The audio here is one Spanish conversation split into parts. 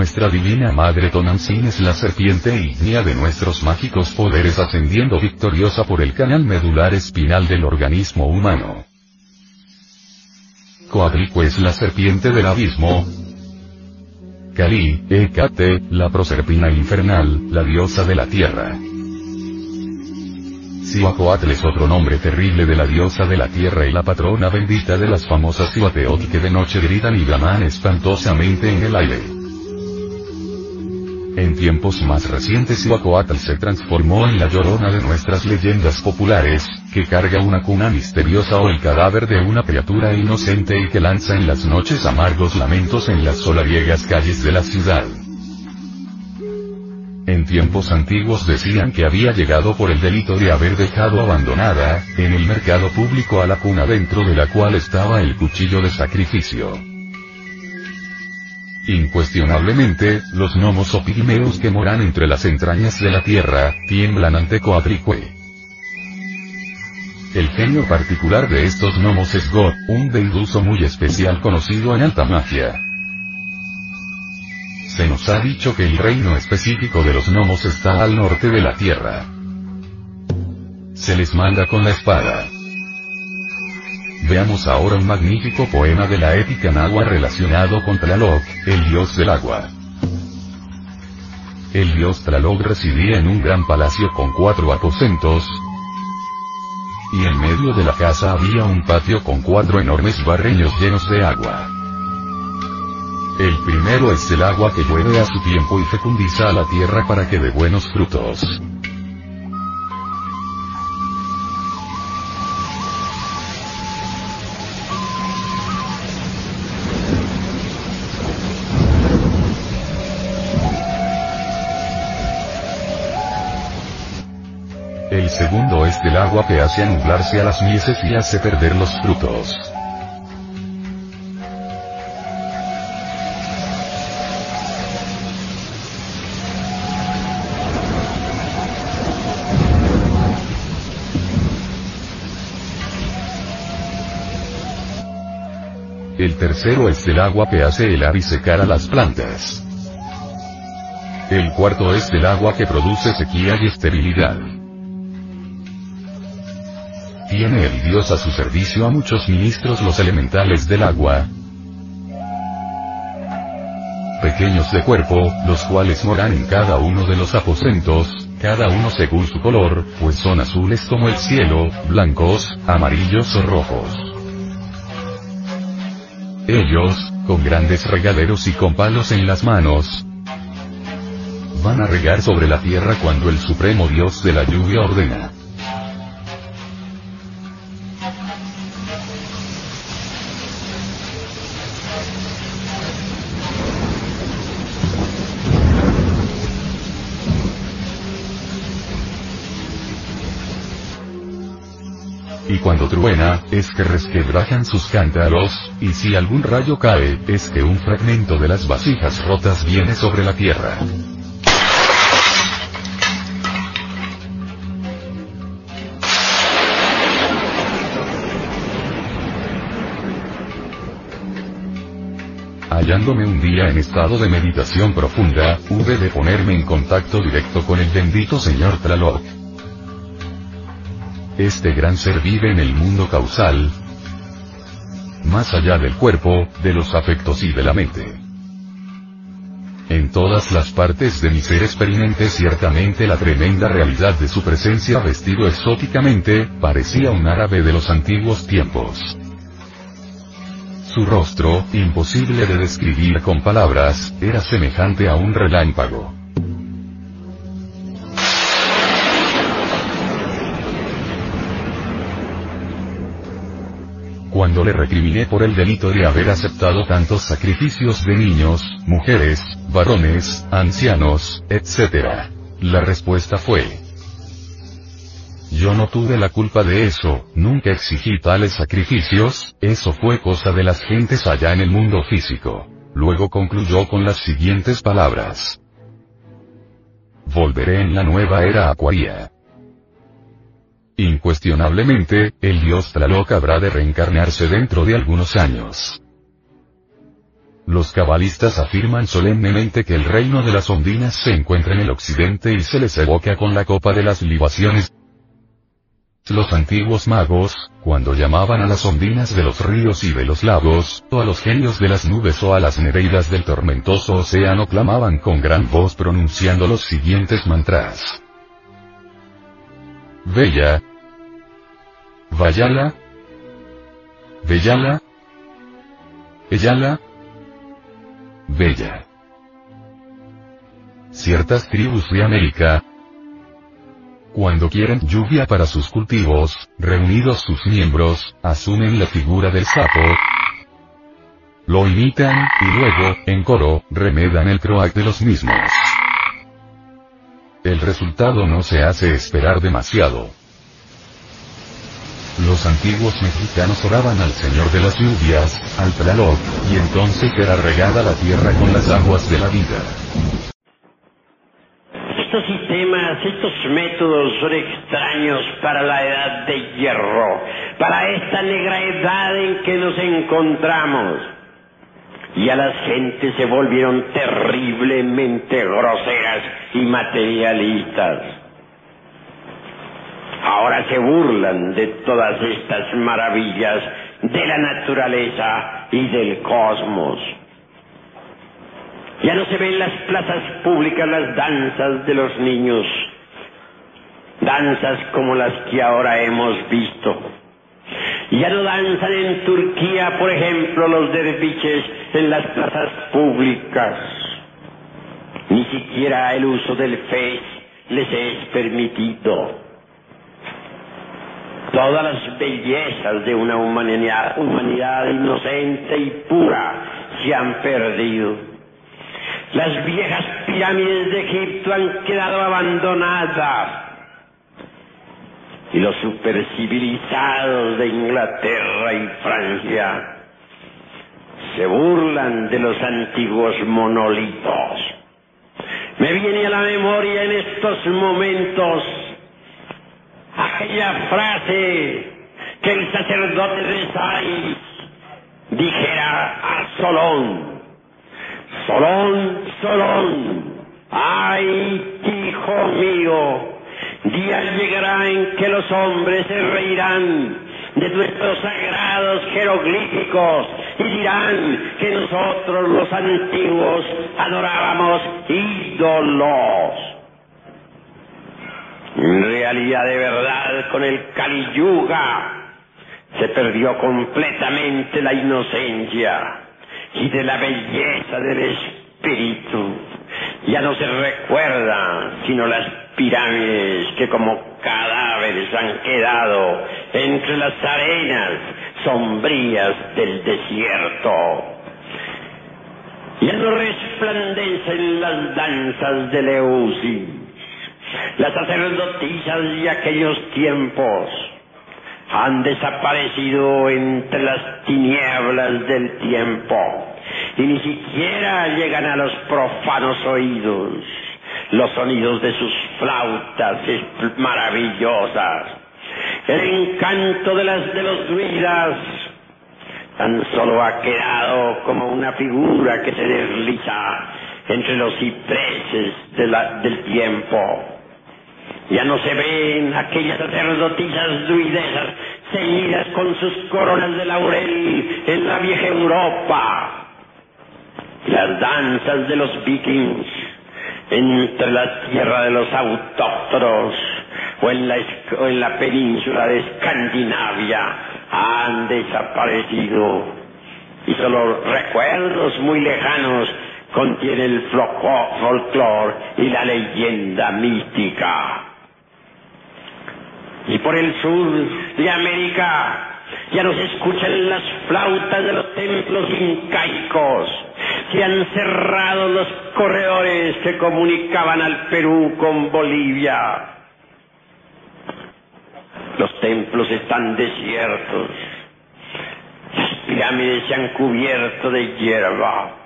Nuestra divina madre Tonantzin es la serpiente ígnea de nuestros mágicos poderes ascendiendo victoriosa por el canal medular espinal del organismo humano. Coadrico es la serpiente del abismo, Kali, Ekate, la proserpina infernal, la diosa de la tierra. Siwacoatl es otro nombre terrible de la diosa de la tierra y la patrona bendita de las famosas Siwateot que de noche gritan y llaman espantosamente en el aire. En tiempos más recientes Huacoatl se transformó en la llorona de nuestras leyendas populares, que carga una cuna misteriosa o el cadáver de una criatura inocente y que lanza en las noches amargos lamentos en las solariegas calles de la ciudad. En tiempos antiguos decían que había llegado por el delito de haber dejado abandonada, en el mercado público a la cuna dentro de la cual estaba el cuchillo de sacrificio. Incuestionablemente, los gnomos o pigmeos que moran entre las entrañas de la tierra, tiemblan ante Coadricue. El genio particular de estos gnomos es God, un deiduso muy especial conocido en alta magia. Se nos ha dicho que el reino específico de los gnomos está al norte de la tierra. Se les manda con la espada. Veamos ahora un magnífico poema de la épica náhuatl relacionado con Tlaloc, el dios del agua. El dios Tlaloc residía en un gran palacio con cuatro aposentos, y en medio de la casa había un patio con cuatro enormes barreños llenos de agua. El primero es el agua que llueve a su tiempo y fecundiza a la tierra para que dé buenos frutos. El segundo es del agua que hace anularse a las mieses y hace perder los frutos. El tercero es del agua que hace helar y secar a las plantas. El cuarto es del agua que produce sequía y esterilidad. Tiene el dios a su servicio a muchos ministros los elementales del agua, pequeños de cuerpo, los cuales moran en cada uno de los aposentos, cada uno según su color, pues son azules como el cielo, blancos, amarillos o rojos. Ellos, con grandes regaderos y con palos en las manos, van a regar sobre la tierra cuando el supremo Dios de la lluvia ordena. Cuando truena, es que resquebrajan sus cántaros, y si algún rayo cae, es que un fragmento de las vasijas rotas viene sobre la tierra. Hallándome un día en estado de meditación profunda, hube de ponerme en contacto directo con el bendito señor Tlaloc. Este gran ser vive en el mundo causal, más allá del cuerpo, de los afectos y de la mente. En todas las partes de mi ser experimenté ciertamente la tremenda realidad de su presencia vestido exóticamente, parecía un árabe de los antiguos tiempos. Su rostro, imposible de describir con palabras, era semejante a un relámpago. Cuando le recriminé por el delito de haber aceptado tantos sacrificios de niños, mujeres, varones, ancianos, etc. La respuesta fue, yo no tuve la culpa de eso, nunca exigí tales sacrificios, eso fue cosa de las gentes allá en el mundo físico. Luego concluyó con las siguientes palabras. Volveré en la nueva era acuaria. Incuestionablemente, el dios Tlaloc habrá de reencarnarse dentro de algunos años. Los cabalistas afirman solemnemente que el reino de las ondinas se encuentra en el occidente y se les evoca con la copa de las libaciones los antiguos magos, cuando llamaban a las ondinas de los ríos y de los lagos, o a los genios de las nubes o a las nereidas del tormentoso océano clamaban con gran voz pronunciando los siguientes mantras. Bella. Vayala. Bellala. Ellala. Bella. Ciertas tribus de América, cuando quieren lluvia para sus cultivos, reunidos sus miembros, asumen la figura del sapo, lo imitan, y luego, en coro, remedan el croac de los mismos. El resultado no se hace esperar demasiado. Los antiguos mexicanos oraban al Señor de las lluvias, al Tlaloc, y entonces era regada la tierra con las aguas de la vida estos sistemas, estos métodos son extraños para la edad de hierro, para esta negra edad en que nos encontramos. Y a las gentes se volvieron terriblemente groseras y materialistas. Ahora se burlan de todas estas maravillas de la naturaleza y del cosmos. Ya no se ven en las plazas públicas las danzas de los niños, danzas como las que ahora hemos visto. Ya no danzan en Turquía, por ejemplo, los derviches en las plazas públicas. Ni siquiera el uso del fe les es permitido. Todas las bellezas de una humanidad, inocente y pura se han perdido. Las viejas pirámides de Egipto han quedado abandonadas. Y los supercivilizados de Inglaterra y Francia se burlan de los antiguos monolitos. Me viene a la memoria en estos momentos aquella frase que el sacerdote de Sais dijera a Solón Solón, Solón, ay, hijo mío, día llegará en que los hombres se reirán de nuestros sagrados jeroglíficos y dirán que nosotros los antiguos adorábamos ídolos. En realidad de verdad con el Kali se perdió completamente la inocencia y de la belleza del espíritu. Ya no se recuerda sino las pirámides que como cadáveres han quedado entre las arenas sombrías del desierto. Ya no resplandecen las danzas de Leusis, las sacerdotisas de aquellos tiempos han desaparecido entre las tinieblas del tiempo y ni siquiera llegan a los profanos oídos los sonidos de sus flautas maravillosas, el encanto de las de los druidas tan solo ha quedado como una figura que se desliza entre los cipreses del tiempo. Ya no se ven aquellas sacerdotisas druidesas ceñidas con sus coronas de laurel en la vieja Europa. Las danzas de los vikings entre la tierra de los autóctonos o en la, o en la península de Escandinavia han desaparecido y solo recuerdos muy lejanos contiene el folclore y la leyenda mística. Y por el sur de América ya no se escuchan las flautas de los templos incaicos. Se han cerrado los corredores que comunicaban al Perú con Bolivia. Los templos están desiertos. Las pirámides se han cubierto de hierba.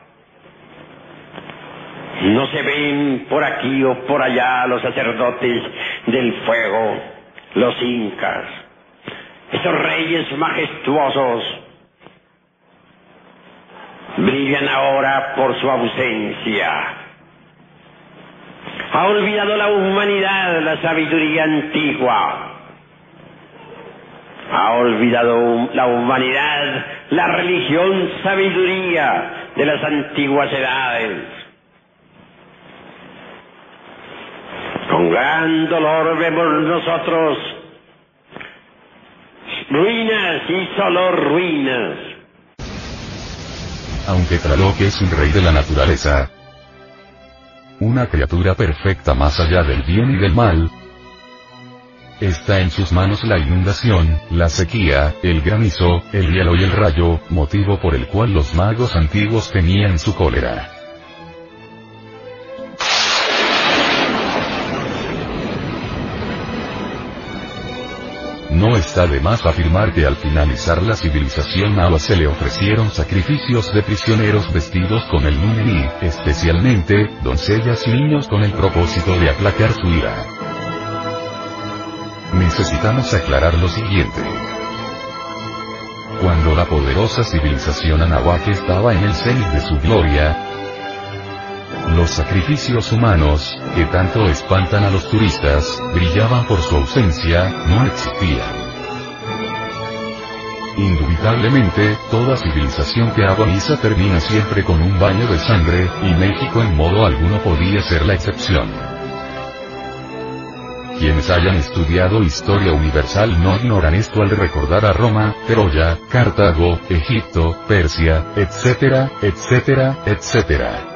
No se ven por aquí o por allá los sacerdotes del fuego, los incas, esos reyes majestuosos. Brillan ahora por su ausencia. Ha olvidado la humanidad la sabiduría antigua. Ha olvidado la humanidad la religión sabiduría de las antiguas edades. Con gran dolor vemos nosotros ruinas y solo ruinas. Aunque Tlaloc es un rey de la naturaleza, una criatura perfecta más allá del bien y del mal, Está en sus manos la inundación, la sequía, el granizo, el hielo y el rayo, motivo por el cual los magos antiguos tenían su cólera. No está de más afirmar que al finalizar la civilización Nahua se le ofrecieron sacrificios de prisioneros vestidos con el Nuneni, especialmente, doncellas y niños con el propósito de aplacar su ira. Necesitamos aclarar lo siguiente. Cuando la poderosa civilización Anahuac estaba en el cenit de su gloria, los sacrificios humanos, que tanto espantan a los turistas, brillaban por su ausencia, no existían. Indubitablemente, toda civilización que agoniza termina siempre con un baño de sangre, y México en modo alguno podía ser la excepción. Quienes hayan estudiado historia universal no ignoran esto al recordar a Roma, Troya, Cartago, Egipto, Persia, etcétera, etcétera, etcétera.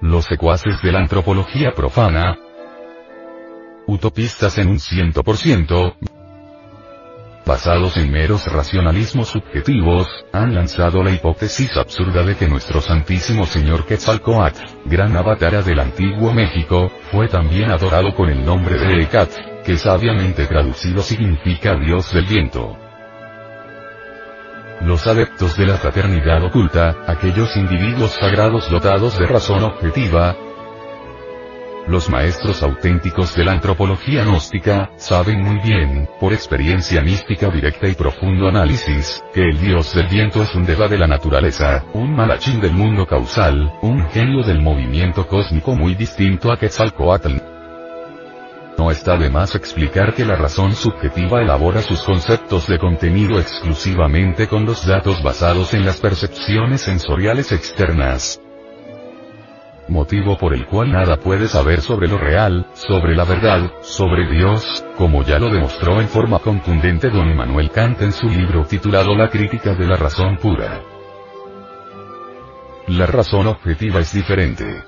Los secuaces de la antropología profana, utopistas en un ciento por ciento, basados en meros racionalismos subjetivos, han lanzado la hipótesis absurda de que nuestro Santísimo Señor Quetzalcoatl, gran avatara del antiguo México, fue también adorado con el nombre de Ecat, que sabiamente traducido significa Dios del viento. Los adeptos de la fraternidad oculta, aquellos individuos sagrados dotados de razón objetiva, los maestros auténticos de la antropología gnóstica, saben muy bien, por experiencia mística directa y profundo análisis, que el dios del viento es un deva de la naturaleza, un malachín del mundo causal, un genio del movimiento cósmico muy distinto a Quetzalcoatl. No está de más explicar que la razón subjetiva elabora sus conceptos de contenido exclusivamente con los datos basados en las percepciones sensoriales externas. Motivo por el cual nada puede saber sobre lo real, sobre la verdad, sobre Dios, como ya lo demostró en forma contundente don Manuel Kant en su libro titulado La crítica de la razón pura. La razón objetiva es diferente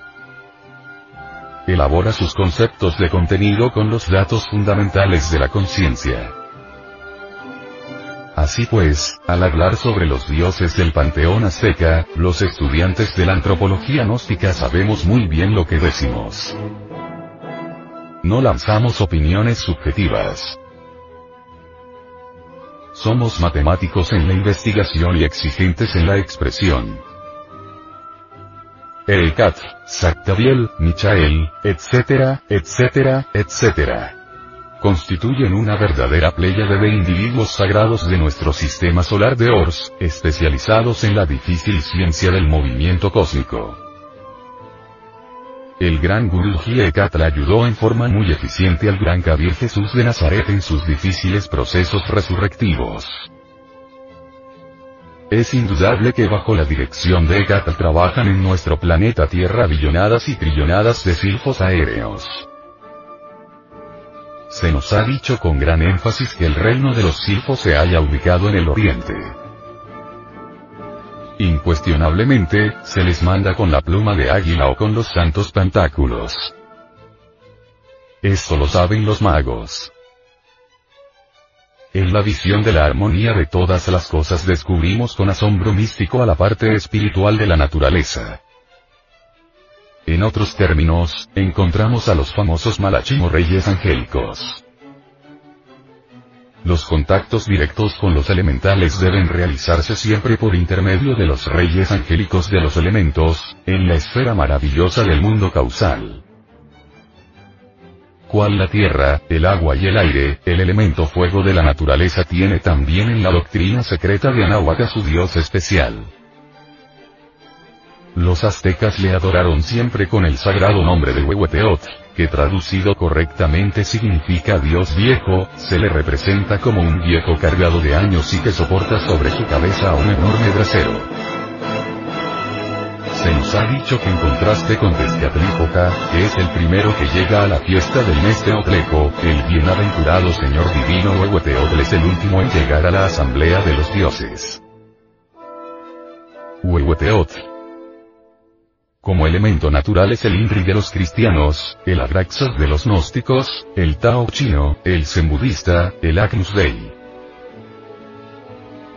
elabora sus conceptos de contenido con los datos fundamentales de la conciencia. Así pues, al hablar sobre los dioses del panteón azteca, los estudiantes de la antropología gnóstica sabemos muy bien lo que decimos. No lanzamos opiniones subjetivas. Somos matemáticos en la investigación y exigentes en la expresión. Cat, Sactabiel, Michael, etcétera, etcétera, etcétera. constituyen una verdadera pléyade de individuos sagrados de nuestro sistema solar de Ors, especializados en la difícil ciencia del movimiento cósmico. El gran Guru le ayudó en forma muy eficiente al gran Kabir Jesús de Nazaret en sus difíciles procesos resurrectivos. Es indudable que bajo la dirección de Ekatl trabajan en nuestro planeta Tierra billonadas y trillonadas de silfos aéreos. Se nos ha dicho con gran énfasis que el reino de los silfos se haya ubicado en el oriente. Incuestionablemente, se les manda con la pluma de águila o con los santos pantáculos. Esto lo saben los magos. En la visión de la armonía de todas las cosas descubrimos con asombro místico a la parte espiritual de la naturaleza. En otros términos, encontramos a los famosos malachim reyes angélicos. Los contactos directos con los elementales deben realizarse siempre por intermedio de los reyes angélicos de los elementos, en la esfera maravillosa del mundo causal. Cual la tierra, el agua y el aire, el elemento fuego de la naturaleza tiene también en la doctrina secreta de Anahuac su dios especial. Los aztecas le adoraron siempre con el sagrado nombre de Huehueteotl, que traducido correctamente significa Dios viejo, se le representa como un viejo cargado de años y que soporta sobre su cabeza un enorme brasero. Se nos ha dicho que en contraste con Tezcatlipoca, que es el primero que llega a la fiesta del mes Teotleco, el bienaventurado Señor Divino Huehueteotl es el último en llegar a la asamblea de los dioses. Huehueteotl como elemento natural es el Inri de los cristianos, el Abraxas de los gnósticos, el Tao chino, el Zen budista, el Agnus Dei.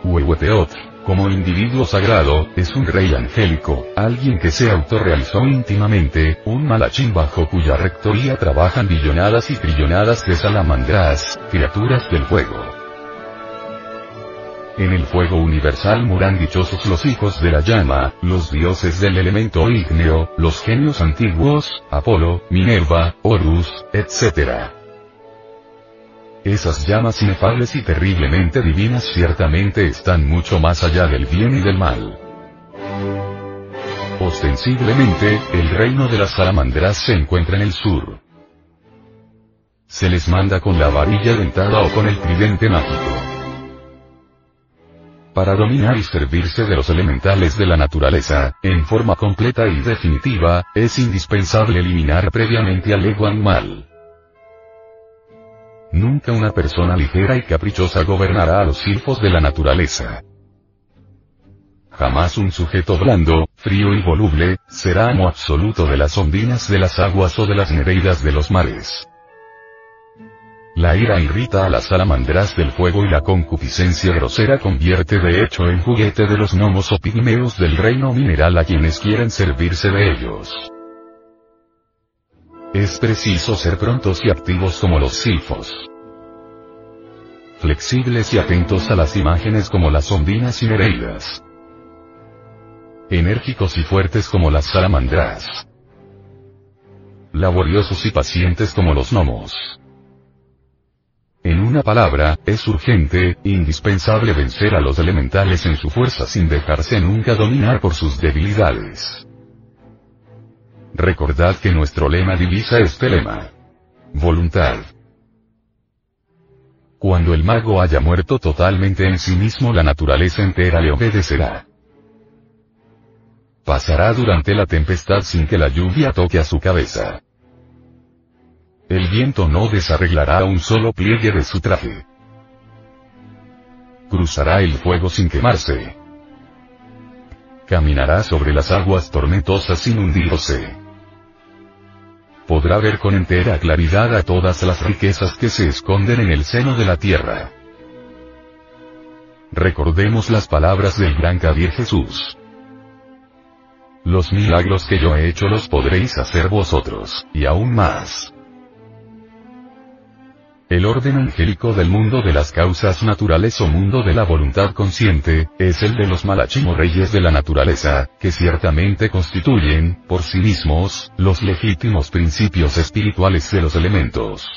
Huehueteotl, como individuo sagrado, es un rey angélico, alguien que se autorrealizó íntimamente, un malachín bajo cuya rectoría trabajan billonadas y trillonadas de salamandras, criaturas del fuego. En el fuego universal moran dichosos los hijos de la llama, los dioses del elemento ígneo, los genios antiguos, Apolo, Minerva, Horus, etc. Esas llamas inefables y terriblemente divinas ciertamente están mucho más allá del bien y del mal. Ostensiblemente, el reino de las salamandras se encuentra en el sur. Se les manda con la varilla dentada o con el tridente mágico. Para dominar y servirse de los elementales de la naturaleza, en forma completa y definitiva, es indispensable eliminar previamente al ego animal. Nunca una persona ligera y caprichosa gobernará a los silfos de la naturaleza. Jamás un sujeto blando, frío y voluble, será amo absoluto de las ondinas de las aguas o de las nereidas de los mares. La ira irrita a las salamandras del fuego y la concupiscencia grosera convierte de hecho en juguete de los gnomos o pigmeos del reino mineral a quienes quieren servirse de ellos. Es preciso ser prontos y activos como los silfos. Flexibles y atentos a las imágenes como las ondinas y nereidas. Enérgicos y fuertes como las salamandras. Laboriosos y pacientes como los gnomos. En una palabra, es urgente, indispensable vencer a los elementales en su fuerza sin dejarse nunca dominar por sus debilidades. Recordad que nuestro lema divisa este lema. Voluntad. Cuando el mago haya muerto totalmente en sí mismo la naturaleza entera le obedecerá. Pasará durante la tempestad sin que la lluvia toque a su cabeza. El viento no desarreglará un solo pliegue de su traje. Cruzará el fuego sin quemarse. Caminará sobre las aguas tormentosas sin hundirse. Podrá ver con entera claridad a todas las riquezas que se esconden en el seno de la tierra. Recordemos las palabras del gran Kabir Jesús. Los milagros que yo he hecho los podréis hacer vosotros, y aún más. El orden angélico del mundo de las causas naturales o mundo de la voluntad consciente, es el de los malachim reyes de la naturaleza, que ciertamente constituyen, por sí mismos, los legítimos principios espirituales de los elementos.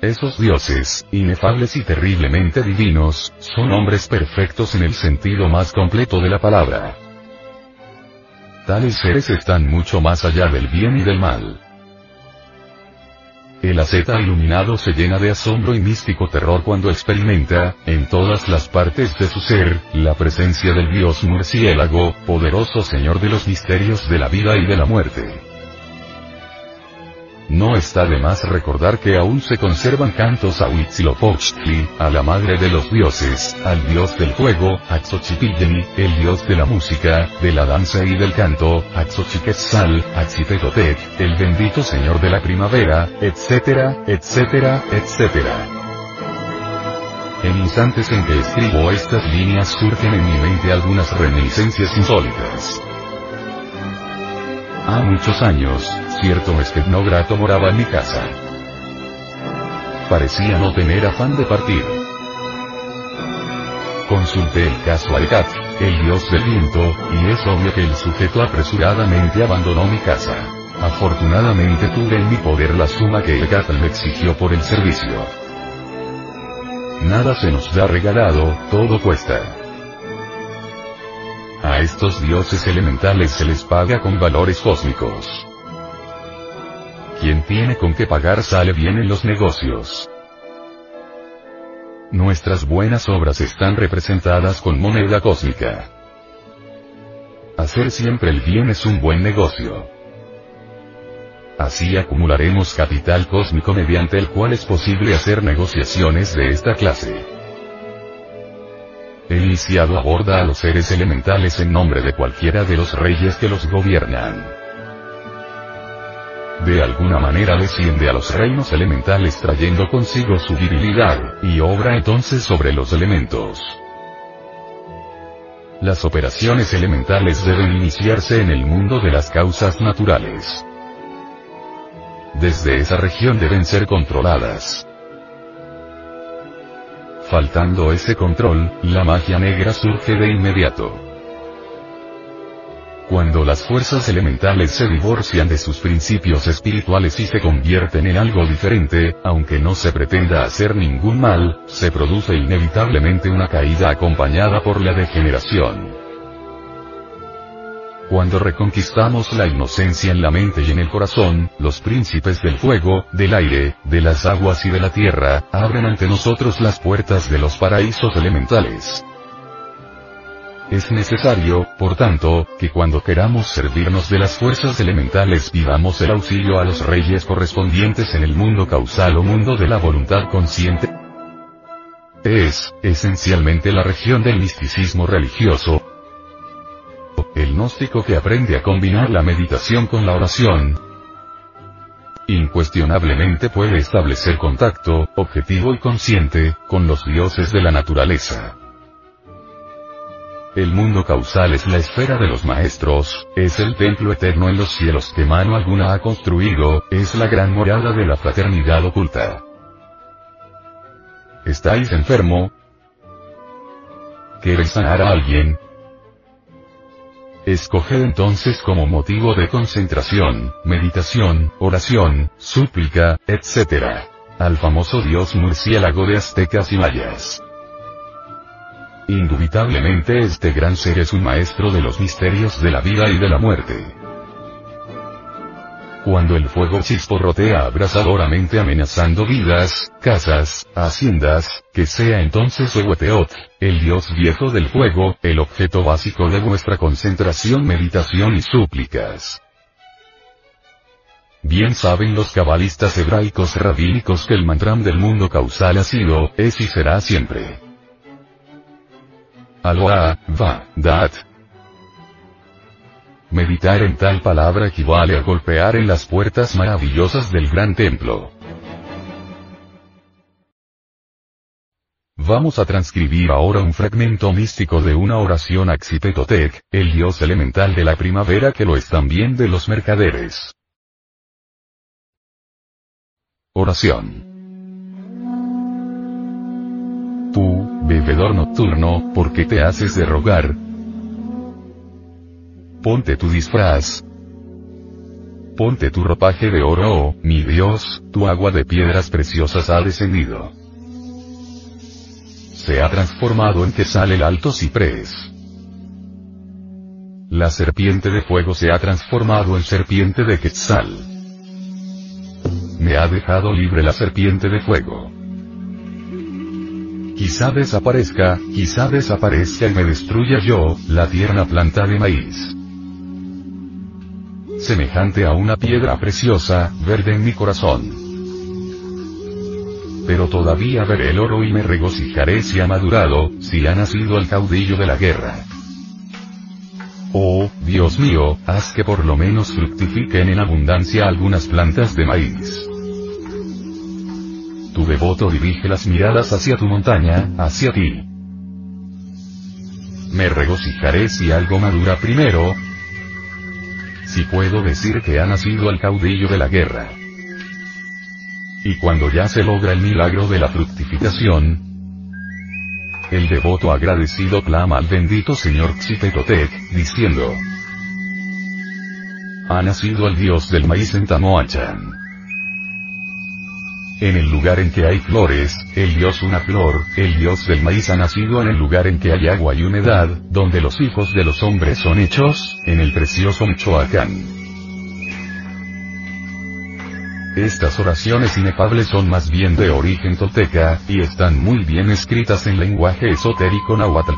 Esos dioses, inefables y terriblemente divinos, son hombres perfectos en el sentido más completo de la palabra. Tales seres están mucho más allá del bien y del mal. El asceta iluminado se llena de asombro y místico terror cuando experimenta, en todas las partes de su ser, la presencia del dios murciélago, poderoso señor de los misterios de la vida y de la muerte. No está de más recordar que aún se conservan cantos a Huitzilopochtli, a la madre de los dioses, al dios del fuego, a el dios de la música, de la danza y del canto, a Xochiquetzal, a el bendito señor de la primavera, etcétera, etcétera, etcétera. En instantes en que escribo estas líneas surgen en mi mente algunas reminiscencias insólitas. Ha muchos años, cierto grato moraba en mi casa. Parecía no tener afán de partir. Consulté el caso a Ekat, el dios del viento, y es obvio que el sujeto apresuradamente abandonó mi casa. Afortunadamente tuve en mi poder la suma que Ekat me exigió por el servicio. Nada se nos da regalado, todo cuesta. A estos dioses elementales se les paga con valores cósmicos. Quien tiene con qué pagar sale bien en los negocios. Nuestras buenas obras están representadas con moneda cósmica. Hacer siempre el bien es un buen negocio. Así acumularemos capital cósmico mediante el cual es posible hacer negociaciones de esta clase. El iniciado aborda a los seres elementales en nombre de cualquiera de los reyes que los gobiernan. De alguna manera desciende a los reinos elementales trayendo consigo su virilidad, y obra entonces sobre los elementos. Las operaciones elementales deben iniciarse en el mundo de las causas naturales. Desde esa región deben ser controladas. Faltando ese control, la magia negra surge de inmediato. Cuando las fuerzas elementales se divorcian de sus principios espirituales y se convierten en algo diferente, aunque no se pretenda hacer ningún mal, se produce inevitablemente una caída acompañada por la degeneración. Cuando reconquistamos la inocencia en la mente y en el corazón, los príncipes del fuego, del aire, de las aguas y de la tierra, abren ante nosotros las puertas de los paraísos elementales. Es necesario, por tanto, que cuando queramos servirnos de las fuerzas elementales pidamos el auxilio a los reyes correspondientes en el mundo causal o mundo de la voluntad consciente. Es, esencialmente la región del misticismo religioso, el gnóstico que aprende a combinar la meditación con la oración, incuestionablemente puede establecer contacto, objetivo y consciente, con los dioses de la naturaleza. El mundo causal es la esfera de los maestros, es el templo eterno en los cielos que mano alguna ha construido, es la gran morada de la fraternidad oculta. ¿Estáis enfermo? ¿Queréis sanar a alguien? Escoged entonces como motivo de concentración, meditación, oración, súplica, etc. Al famoso dios murciélago de aztecas y mayas. Indubitablemente este gran ser es un maestro de los misterios de la vida y de la muerte. Cuando el fuego chisporrotea abrasadoramente amenazando vidas, casas, haciendas, que sea entonces Huehueteot, el dios viejo del fuego, el objeto básico de vuestra concentración, meditación y súplicas. Bien saben los cabalistas hebraicos rabínicos que el mantram del mundo causal ha sido, es y será siempre. Aloha, va, dat, Meditar en tal palabra equivale a golpear en las puertas maravillosas del gran templo. Vamos a transcribir ahora un fragmento místico de una oración a Xipetotec, el dios elemental de la primavera que lo es también de los mercaderes. Oración. Bebedor nocturno, ¿por qué te haces de rogar, Ponte tu disfraz. Ponte tu ropaje de oro, oh, mi Dios, tu agua de piedras preciosas ha descendido. Se ha transformado en que sale el alto ciprés. La serpiente de fuego se ha transformado en serpiente de Quetzal. Me ha dejado libre la serpiente de fuego. Quizá desaparezca, quizá desaparezca y me destruya yo, la tierna planta de maíz semejante a una piedra preciosa, verde en mi corazón. Pero todavía veré el oro y me regocijaré si ha madurado, si ha nacido el caudillo de la guerra. Oh, Dios mío, haz que por lo menos fructifiquen en abundancia algunas plantas de maíz. Tu devoto dirige las miradas hacia tu montaña, hacia ti. Me regocijaré si algo madura primero, si puedo decir que ha nacido el caudillo de la guerra. Y cuando ya se logra el milagro de la fructificación, el devoto agradecido clama al bendito señor Xipetotec, diciendo, ha nacido el dios del maíz en Tamoachan. En el lugar en que hay flores, el dios una flor, el dios del maíz ha nacido en el lugar en que hay agua y humedad, donde los hijos de los hombres son hechos, en el precioso Michoacán. Estas oraciones inefables son más bien de origen tolteca, y están muy bien escritas en lenguaje esotérico nahuatl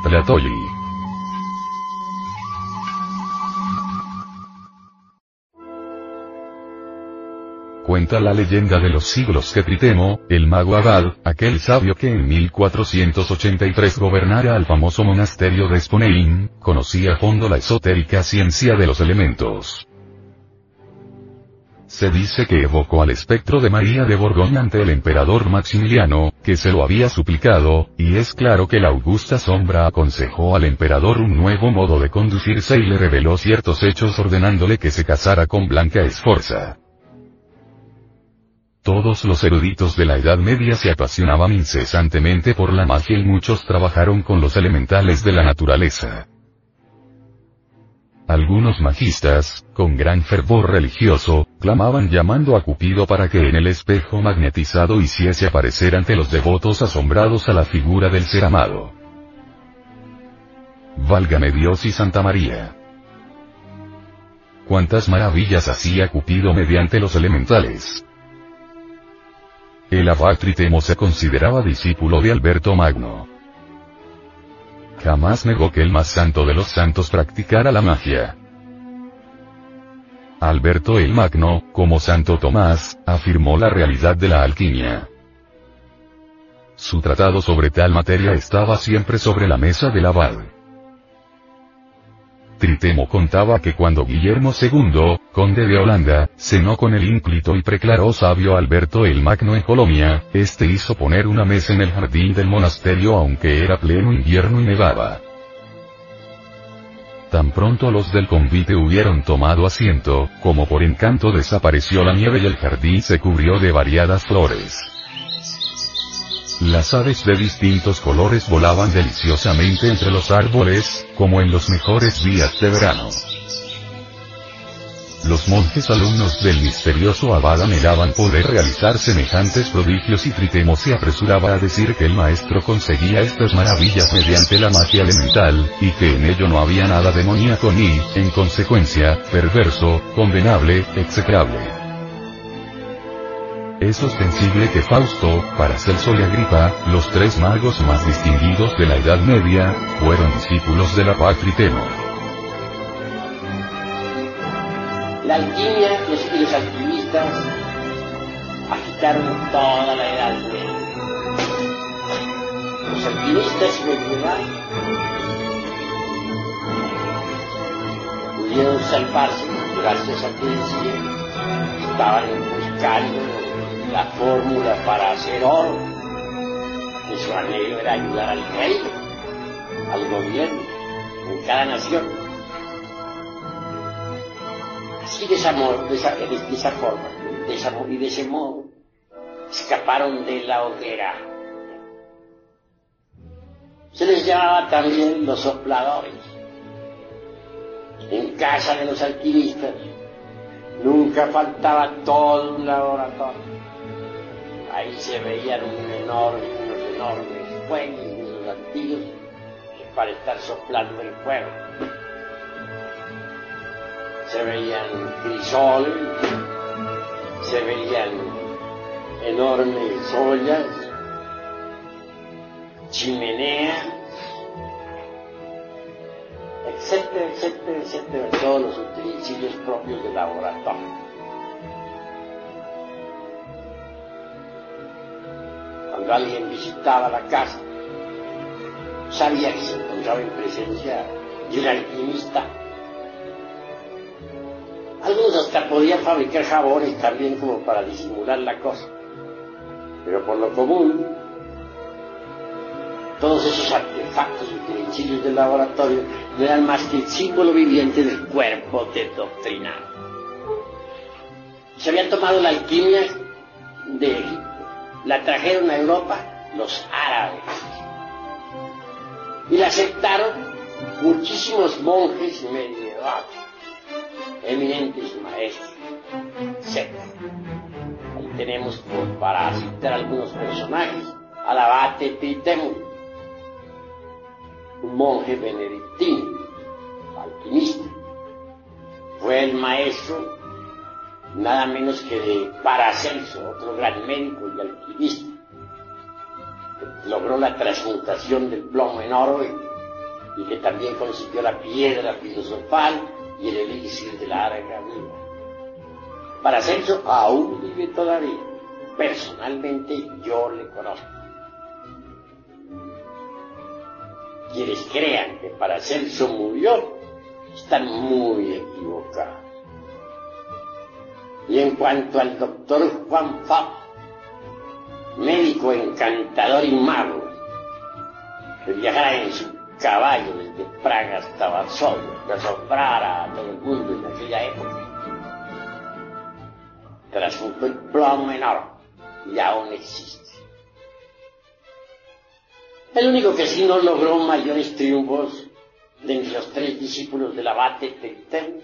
Cuenta la leyenda de los siglos que Tritemo, el mago Abad, aquel sabio que en 1483 gobernara al famoso monasterio de Sponeim, conocía a fondo la esotérica ciencia de los elementos. Se dice que evocó al espectro de María de Borgoña ante el emperador Maximiliano, que se lo había suplicado, y es claro que la augusta sombra aconsejó al emperador un nuevo modo de conducirse y le reveló ciertos hechos ordenándole que se casara con Blanca Esforza. Todos los eruditos de la Edad Media se apasionaban incesantemente por la magia y muchos trabajaron con los elementales de la naturaleza. Algunos magistas, con gran fervor religioso, clamaban llamando a Cupido para que en el espejo magnetizado hiciese aparecer ante los devotos asombrados a la figura del ser amado. Válgame Dios y Santa María. Cuántas maravillas hacía Cupido mediante los elementales. El abad Tritemo se consideraba discípulo de Alberto Magno. Jamás negó que el más santo de los santos practicara la magia. Alberto el Magno, como Santo Tomás, afirmó la realidad de la alquimia. Su tratado sobre tal materia estaba siempre sobre la mesa del abad. Tritemo contaba que cuando Guillermo II, conde de Holanda, cenó con el ínclito y preclaró sabio Alberto el Magno en Colombia, este hizo poner una mesa en el jardín del monasterio aunque era pleno invierno y nevaba. Tan pronto los del convite hubieron tomado asiento, como por encanto desapareció la nieve y el jardín se cubrió de variadas flores. Las aves de distintos colores volaban deliciosamente entre los árboles, como en los mejores días de verano. Los monjes alumnos del misterioso abad anhelaban poder realizar semejantes prodigios y Tritemo se apresuraba a decir que el maestro conseguía estas maravillas mediante la magia elemental, y que en ello no había nada demoníaco ni, en consecuencia, perverso, condenable, execrable. Es ostensible que Fausto, Paracelso y Agripa, los tres magos más distinguidos de la Edad Media, fueron discípulos de la Tritemo. La alquimia y los alquimistas agitaron toda la Edad Media. Los alquimistas medieval pudieron salvarse gracias a que estaban buscando la fórmula para hacer oro. Y su anhelo era ayudar al rey, al gobierno, en cada nación. Así de esa, forma, de y de ese modo, escaparon de la hoguera. Se les llamaba también los sopladores. En casa de los alquimistas Nunca faltaba todo un laboratorio. Ahí se veían un enorme, unos enormes fuegos, unos antiguos, para estar soplando el fuego. Se veían crisoles, se veían enormes ollas, chimeneas, etcétera, etcétera, etcétera, todos los utensilios propios del laboratorio. Cuando alguien visitaba la casa, sabía que se encontraba en presencia de un alquimista. Algunos hasta podían fabricar jabones también como para disimular la cosa. Pero por lo común, todos esos artefactos y utensilios del laboratorio no eran más que el símbolo viviente del cuerpo del doctrinado. Se habían tomado la alquimia de Egipto, la trajeron a Europa los árabes y la aceptaron muchísimos monjes medievales, eminentes maestros, etc. Ahí tenemos, para citar algunos personajes, al abate Tritemo, un monje benedictino, alquimista. Fue el maestro nada menos que de Paracelso, otro gran médico y alquimista. Logró la transmutación del plomo en oro y, que también consiguió la piedra filosofal y el elixir de la larga vida. Paracelso aún vive todavía. Personalmente yo le conozco. Quienes crean que Paracelso murió están muy equivocados. Y en cuanto al doctor Juan Fab, médico encantador y mago, que viajara en su caballo desde Praga hasta Varsovia, que asombrara a todo el mundo en aquella época, transmutó el plomo en oro y aún existe. El único que sí no logró mayores triunfos de entre los tres discípulos del abate Tritén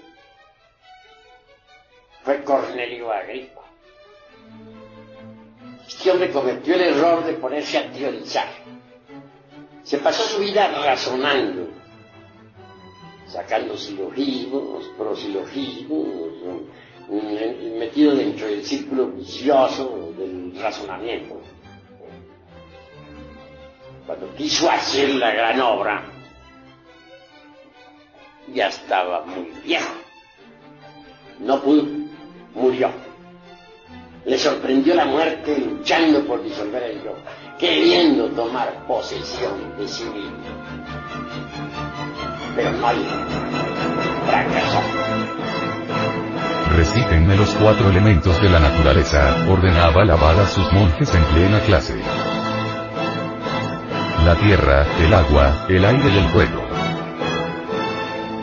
fue Cornelio Agripa. Este hombre cometió el error de ponerse a teorizar. Se pasó su vida razonando, sacando silogismos, prosilogismos, metido dentro del círculo vicioso del razonamiento. Cuando quiso hacer la gran obra, ya estaba muy viejo. No pudo, murió. Le sorprendió la muerte luchando por disolver el yo, queriendo tomar posesión de sí mismo. Pero no fracasó. Recítenme los cuatro elementos de la naturaleza, ordenaba Lavada a sus monjes en plena clase. La tierra, el agua, el aire y el fuego.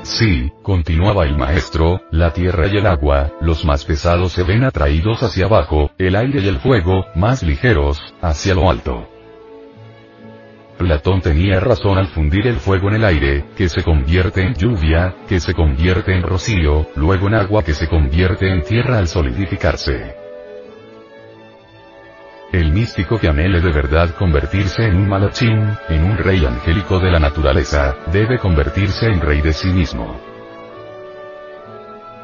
Sí, continuaba el maestro, la tierra y el agua, los más pesados se ven atraídos hacia abajo, el aire y el fuego, más ligeros, hacia lo alto. Platón tenía razón al fundir el fuego en el aire, que se convierte en lluvia, que se convierte en rocío, luego en agua que se convierte en tierra al solidificarse. El místico que anhele de verdad convertirse en un malachín, en un rey angélico de la naturaleza, debe convertirse en rey de sí mismo.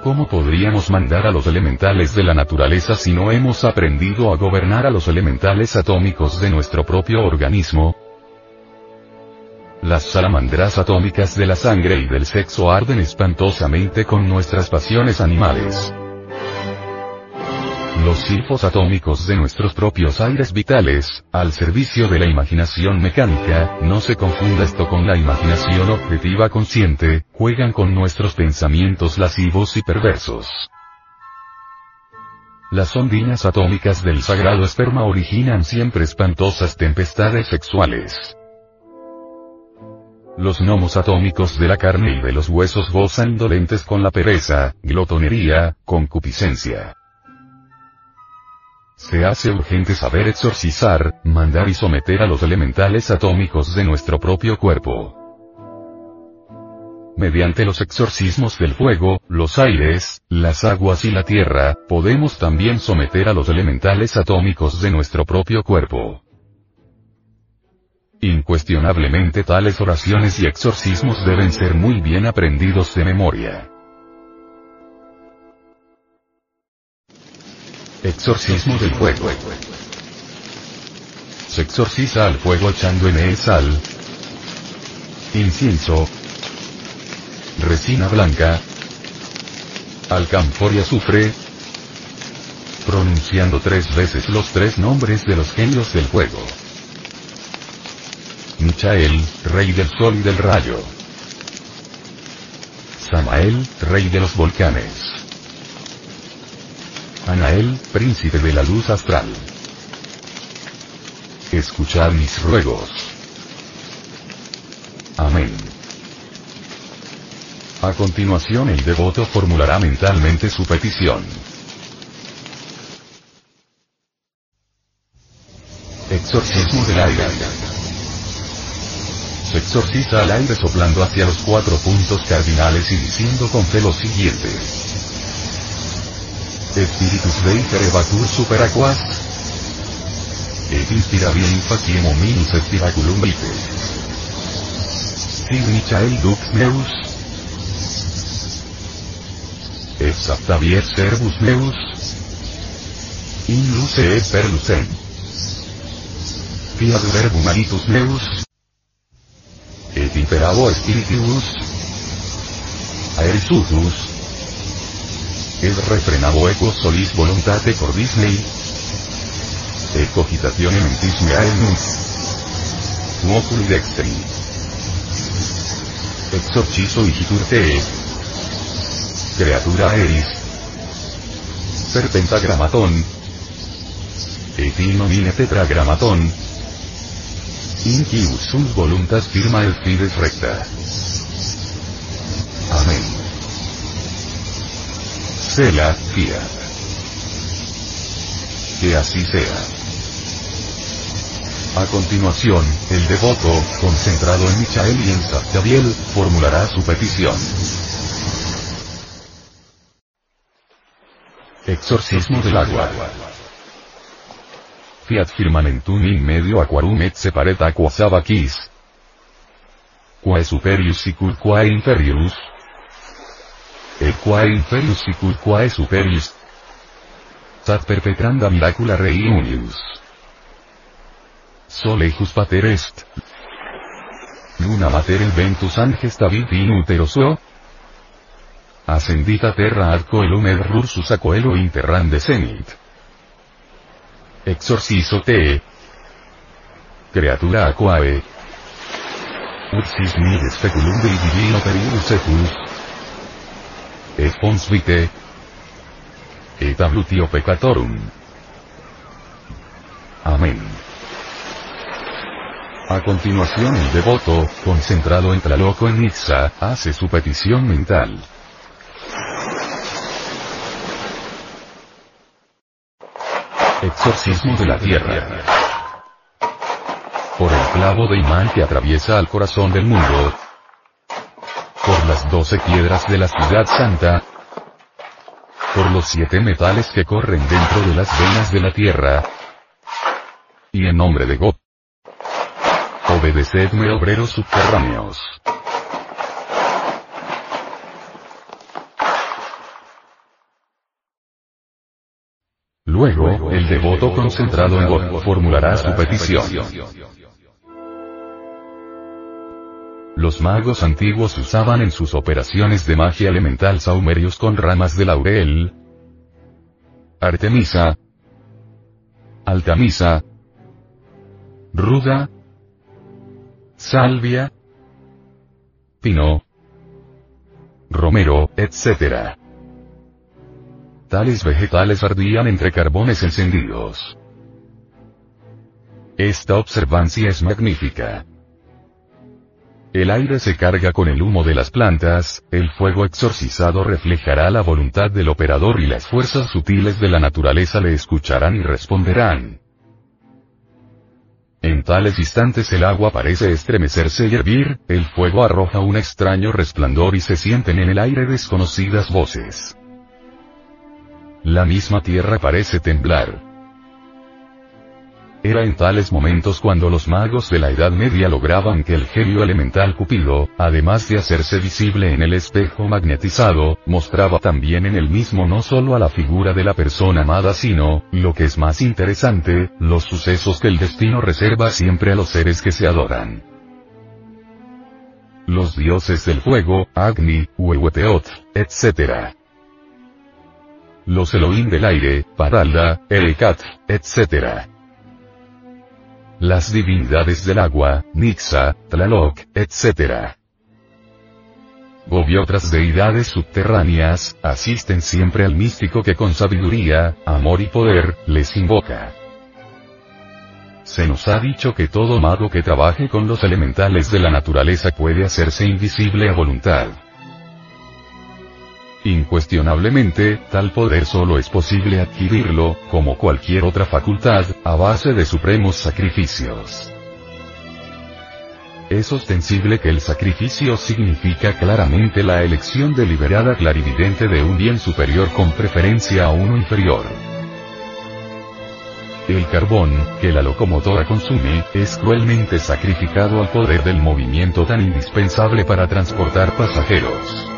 ¿Cómo podríamos mandar a los elementales de la naturaleza si no hemos aprendido a gobernar a los elementales atómicos de nuestro propio organismo? Las salamandras atómicas de la sangre y del sexo arden espantosamente con nuestras pasiones animales los silfos atómicos de nuestros propios aires vitales, al servicio de la imaginación mecánica, no se confunda esto con la imaginación objetiva consciente, juegan con nuestros pensamientos lascivos y perversos. Las ondinas atómicas del sagrado esperma originan siempre espantosas tempestades sexuales. Los gnomos atómicos de la carne y de los huesos gozan dolentes con la pereza, glotonería, concupiscencia. Se hace urgente saber exorcizar, mandar y someter a los elementales atómicos de nuestro propio cuerpo. Mediante los exorcismos del fuego, los aires, las aguas y la tierra, podemos también someter a los elementales atómicos de nuestro propio cuerpo. Incuestionablemente tales oraciones y exorcismos deben ser muy bien aprendidos de memoria. Exorcismo del fuego. Se exorciza al fuego echando en él sal, incienso, resina blanca, alcanfor y azufre, pronunciando tres veces los tres nombres de los genios del fuego. Michael, rey del sol y del rayo. Samael, rey de los volcanes. Anael, príncipe de la luz astral. Escuchad mis ruegos. Amén. A continuación el devoto formulará mentalmente su petición. Exorcismo del aire. Se exorciza al aire soplando hacia los cuatro puntos cardinales y diciendo con fe lo siguiente. Espíritus de Evatur superaquas. Et inspira bien faciem hominus espiraculum vitae. Sig Michael Dux Meus, Exactavier servus meus. In luce et per lucem. Fiat verbum aritus meus. Et imperabo spiritibus. Aerisutus. Et refrenabo equo solis voluntate por Disney. Et cogitatione mentis mea el nus. Oculi dextri. Exorciso igitur te Creatura eris. Per pentagramaton. Et in nomine tetragramaton. Incius sunt voluntas firma el fides recta. Amén. Sela, fiat. Que así sea. A continuación, el devoto, concentrado en Michael y en Gabriel, formulará su petición. Exorcismo del agua. Fiat firmamentum in medio aquarum et separet aqua sabaquis. Quae superius sicul quae inferius. Et quae inferius sicul quae superius. Sat perpetranda miracula rei unius. Solejus pater est. Luna mater el ventus angestavit in utero suo, Ascendita terra ad coelum ed rursus a coelo interrande senit. Exorciso te. Creatura aquae. Utsis mides feculum dei divino perius etus. Et pons vitae. Et ablutio peccatorum. Amén. A continuación el devoto, concentrado en Tlaloco en Nizza, hace su petición mental. Exorcismo de la Tierra. Por el clavo de imán que atraviesa al corazón del mundo. Por las doce piedras de la ciudad santa. Por los siete metales que corren dentro de las venas de la Tierra. Y en nombre de God. Obedecedme obreros subterráneos. Luego, el devoto concentrado en God formulará su petición. Los magos antiguos usaban en sus operaciones de magia elemental saumerios con ramas de laurel, artemisa, altamisa, ruda, salvia, pino, romero, etc. Tales vegetales ardían entre carbones encendidos. Esta observancia es magnífica. El aire se carga con el humo de las plantas, el fuego exorcizado reflejará la voluntad del operador y las fuerzas sutiles de la naturaleza le escucharán y responderán. En tales instantes el agua parece estremecerse y hervir, el fuego arroja un extraño resplandor y se sienten en el aire desconocidas voces. La misma tierra parece temblar. Era en tales momentos cuando los magos de la Edad Media lograban que el genio elemental Cupido, además de hacerse visible en el espejo magnetizado, mostraba también en el mismo no solo a la figura de la persona amada sino, lo que es más interesante, los sucesos que el destino reserva siempre a los seres que se adoran. Los dioses del fuego, Agni, Huehueteot, etc. Los Elohim del aire, Paralda, Elecat, etc las divinidades del agua, Nixa, Tlaloc, etc. Bob otras deidades subterráneas, asisten siempre al místico que con sabiduría, amor y poder, les invoca. Se nos ha dicho que todo mago que trabaje con los elementales de la naturaleza puede hacerse invisible a voluntad. Incuestionablemente, tal poder solo es posible adquirirlo, como cualquier otra facultad, a base de supremos sacrificios. Es ostensible que el sacrificio significa claramente la elección deliberada clarividente de un bien superior con preferencia a uno inferior. El carbón, que la locomotora consume, es cruelmente sacrificado al poder del movimiento tan indispensable para transportar pasajeros.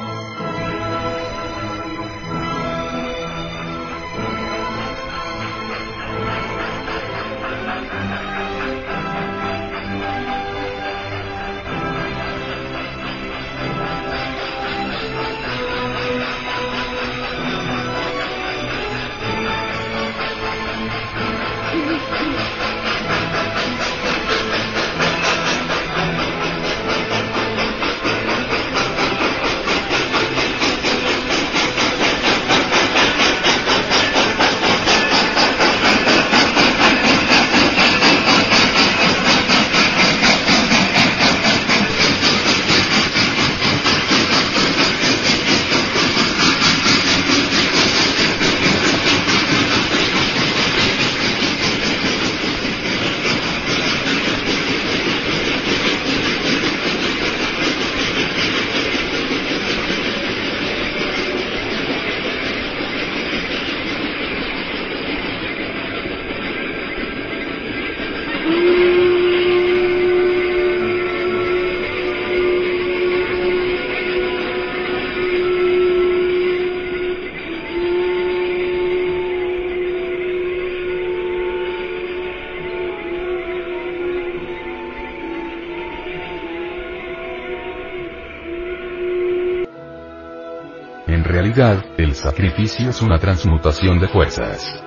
El sacrificio es una transmutación de fuerzas.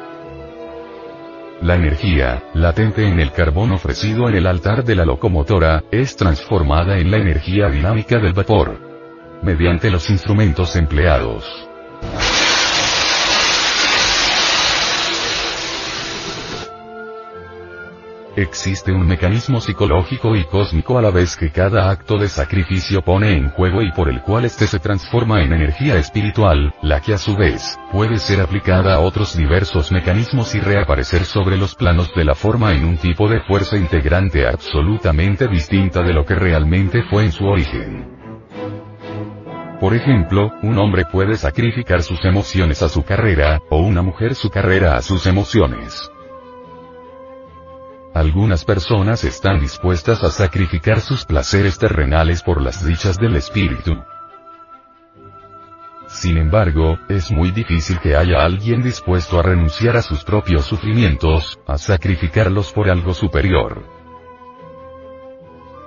La energía, latente en el carbón ofrecido en el altar de la locomotora, es transformada en la energía dinámica del vapor. Mediante los instrumentos empleados. Existe un mecanismo psicológico y cósmico a la vez que cada acto de sacrificio pone en juego y por el cual éste se transforma en energía espiritual, la que a su vez, puede ser aplicada a otros diversos mecanismos y reaparecer sobre los planos de la forma en un tipo de fuerza integrante absolutamente distinta de lo que realmente fue en su origen. Por ejemplo, un hombre puede sacrificar sus emociones a su carrera, o una mujer su carrera a sus emociones. Algunas personas están dispuestas a sacrificar sus placeres terrenales por las dichas del espíritu. Sin embargo, es muy difícil que haya alguien dispuesto a renunciar a sus propios sufrimientos, a sacrificarlos por algo superior.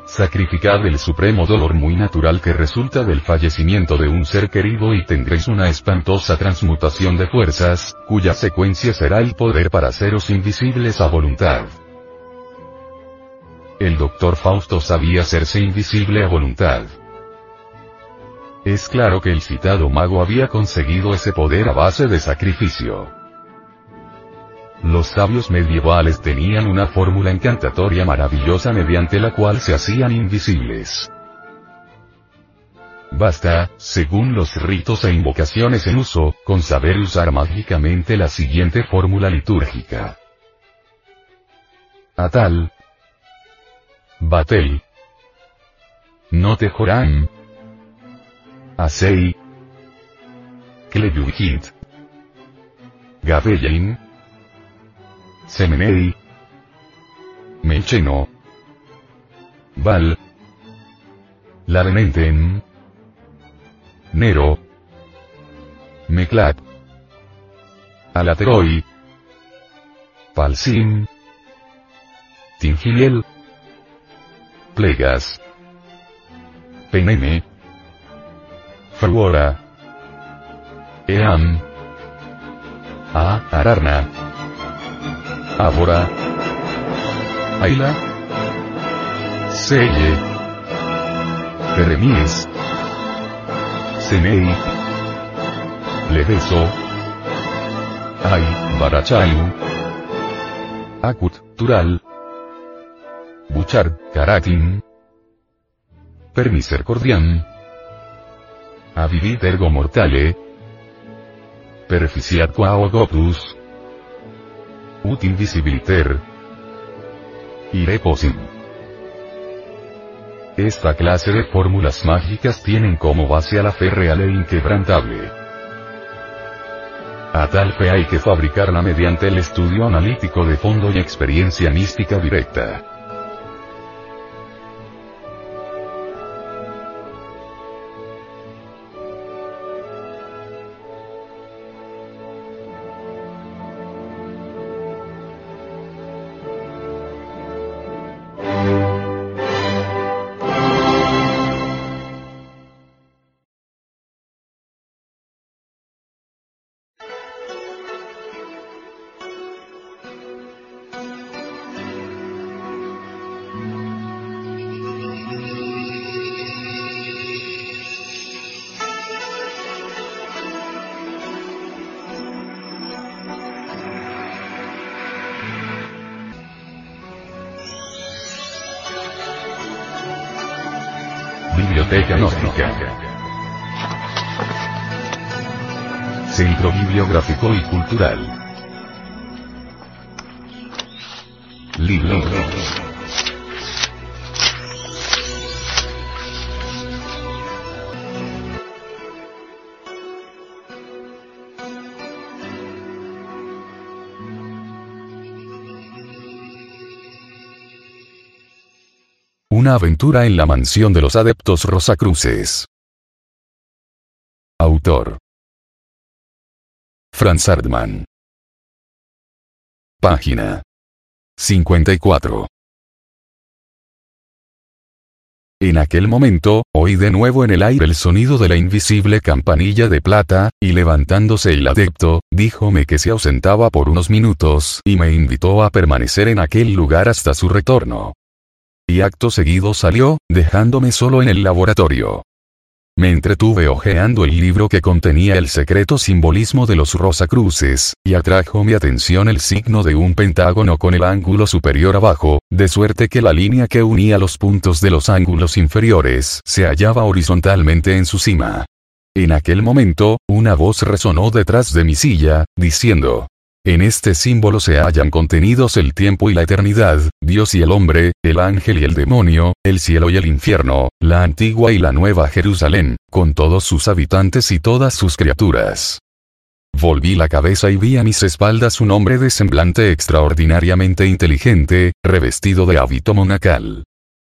Sacrificad el supremo dolor muy natural que resulta del fallecimiento de un ser querido y tendréis una espantosa transmutación de fuerzas, cuya secuencia será el poder para haceros invisibles a voluntad. El doctor Fausto sabía hacerse invisible a voluntad. Es claro que el citado mago había conseguido ese poder a base de sacrificio. Los sabios medievales tenían una fórmula encantatoria maravillosa mediante la cual se hacían invisibles. Basta, según los ritos e invocaciones en uso, con saber usar mágicamente la siguiente fórmula litúrgica. A tal, Batel. Notejoram. Asei. Kleyuhit. Gabellain. Semenei. Mecheno. Val. Lavenenten. Nero. Meclat. Alateroi. Palsim. Tingiliel. Plegas. Peneme. Fruora. Eam. A. Ararna. Abora. Aila. Selle. Teremies. Semei. Leveso. Ay, Barachayu. Akut, Tural. Buchar, Karatin. Permisercordiam. Avivit ergo mortale. Perficiat quaogopus. Ut invisibiliter. Ireposim. Esta clase de fórmulas mágicas tienen como base a la fe real e inquebrantable. A tal fe hay que fabricarla mediante el estudio analítico de fondo y experiencia mística directa. Bibliográfico y Cultural. Libro. Una aventura en la mansión de los adeptos Rosacruces. Autor. Franz Ardman. Página 54. En aquel momento, oí de nuevo en el aire el sonido de la invisible campanilla de plata, y levantándose el adepto, díjome que se ausentaba por unos minutos y me invitó a permanecer en aquel lugar hasta su retorno. Y acto seguido salió, dejándome solo en el laboratorio. Me entretuve hojeando el libro que contenía el secreto simbolismo de los Rosacruces, y atrajo mi atención el signo de un pentágono con el ángulo superior abajo, de suerte que la línea que unía los puntos de los ángulos inferiores se hallaba horizontalmente en su cima. En aquel momento, una voz resonó detrás de mi silla, diciendo, en este símbolo se hallan contenidos el tiempo y la eternidad, Dios y el hombre, el ángel y el demonio, el cielo y el infierno, la antigua y la nueva Jerusalén, con todos sus habitantes y todas sus criaturas. Volví la cabeza y vi a mis espaldas un hombre de semblante extraordinariamente inteligente, revestido de hábito monacal.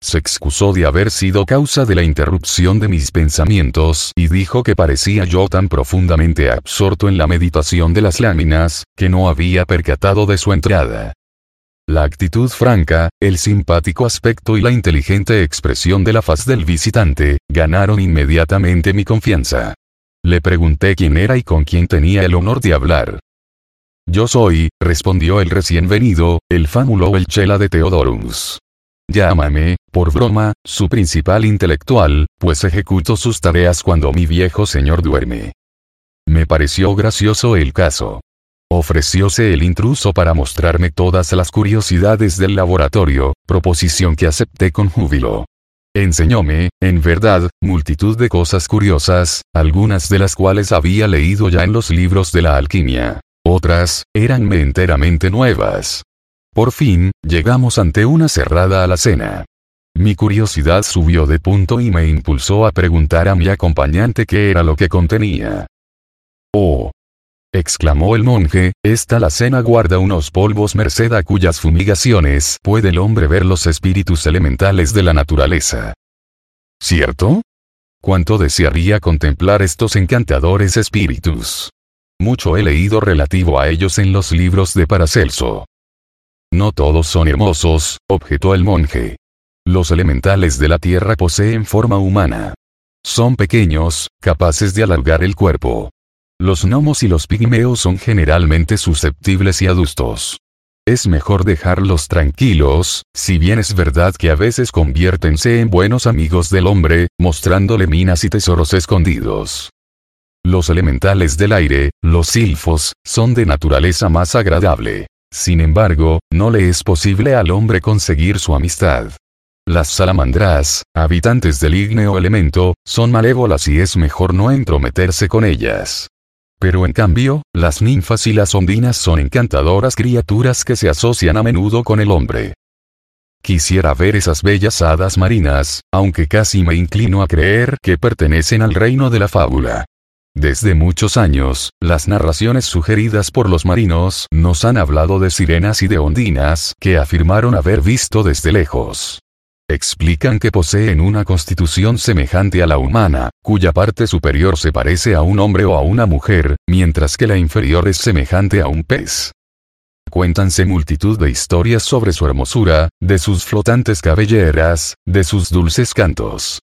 Se excusó de haber sido causa de la interrupción de mis pensamientos y dijo que parecía yo tan profundamente absorto en la meditación de las láminas, que no había percatado de su entrada. La actitud franca, el simpático aspecto y la inteligente expresión de la faz del visitante, ganaron inmediatamente mi confianza. Le pregunté quién era y con quién tenía el honor de hablar. Yo soy, respondió el recién venido, el fámulo el chela de Theodorus. Llámame, por broma, su principal intelectual, pues ejecuto sus tareas cuando mi viejo señor duerme. Me pareció gracioso el caso. Ofrecióse el intruso para mostrarme todas las curiosidades del laboratorio, proposición que acepté con júbilo. Enseñóme, en verdad, multitud de cosas curiosas, algunas de las cuales había leído ya en los libros de la alquimia. Otras, eranme enteramente nuevas. Por fin, llegamos ante una cerrada alacena. mi curiosidad subió de punto y me impulsó a preguntar a mi acompañante qué era lo que contenía. Oh, exclamó el monje, esta la cena guarda unos polvos merced a cuyas fumigaciones puede el hombre ver los espíritus elementales de la naturaleza. ¿Cierto? ¿Cuánto desearía contemplar estos encantadores espíritus? Mucho he leído relativo a ellos en los libros de Paracelso. No todos son hermosos, objetó el monje. Los elementales de la tierra poseen forma humana. Son pequeños, capaces de alargar el cuerpo. Los gnomos y los pigmeos son generalmente susceptibles y adustos. Es mejor dejarlos tranquilos, si bien es verdad que a veces conviértense en buenos amigos del hombre, mostrándole minas y tesoros escondidos. Los elementales del aire, los silfos, son de naturaleza más agradable. Sin embargo, no le es posible al hombre conseguir su amistad. Las salamandras, habitantes del ígneo elemento, son malévolas y es mejor no entrometerse con ellas. Pero en cambio, las ninfas y las ondinas son encantadoras criaturas que se asocian a menudo con el hombre. Quisiera ver esas bellas hadas marinas, aunque casi me inclino a creer que pertenecen al reino de la fábula. Desde muchos años, las narraciones sugeridas por los marinos nos han hablado de sirenas y de ondinas que afirmaron haber visto desde lejos. Explican que poseen una constitución semejante a la humana, cuya parte superior se parece a un hombre o a una mujer, mientras que la inferior es semejante a un pez. Cuéntanse multitud de historias sobre su hermosura, de sus flotantes cabelleras, de sus dulces cantos.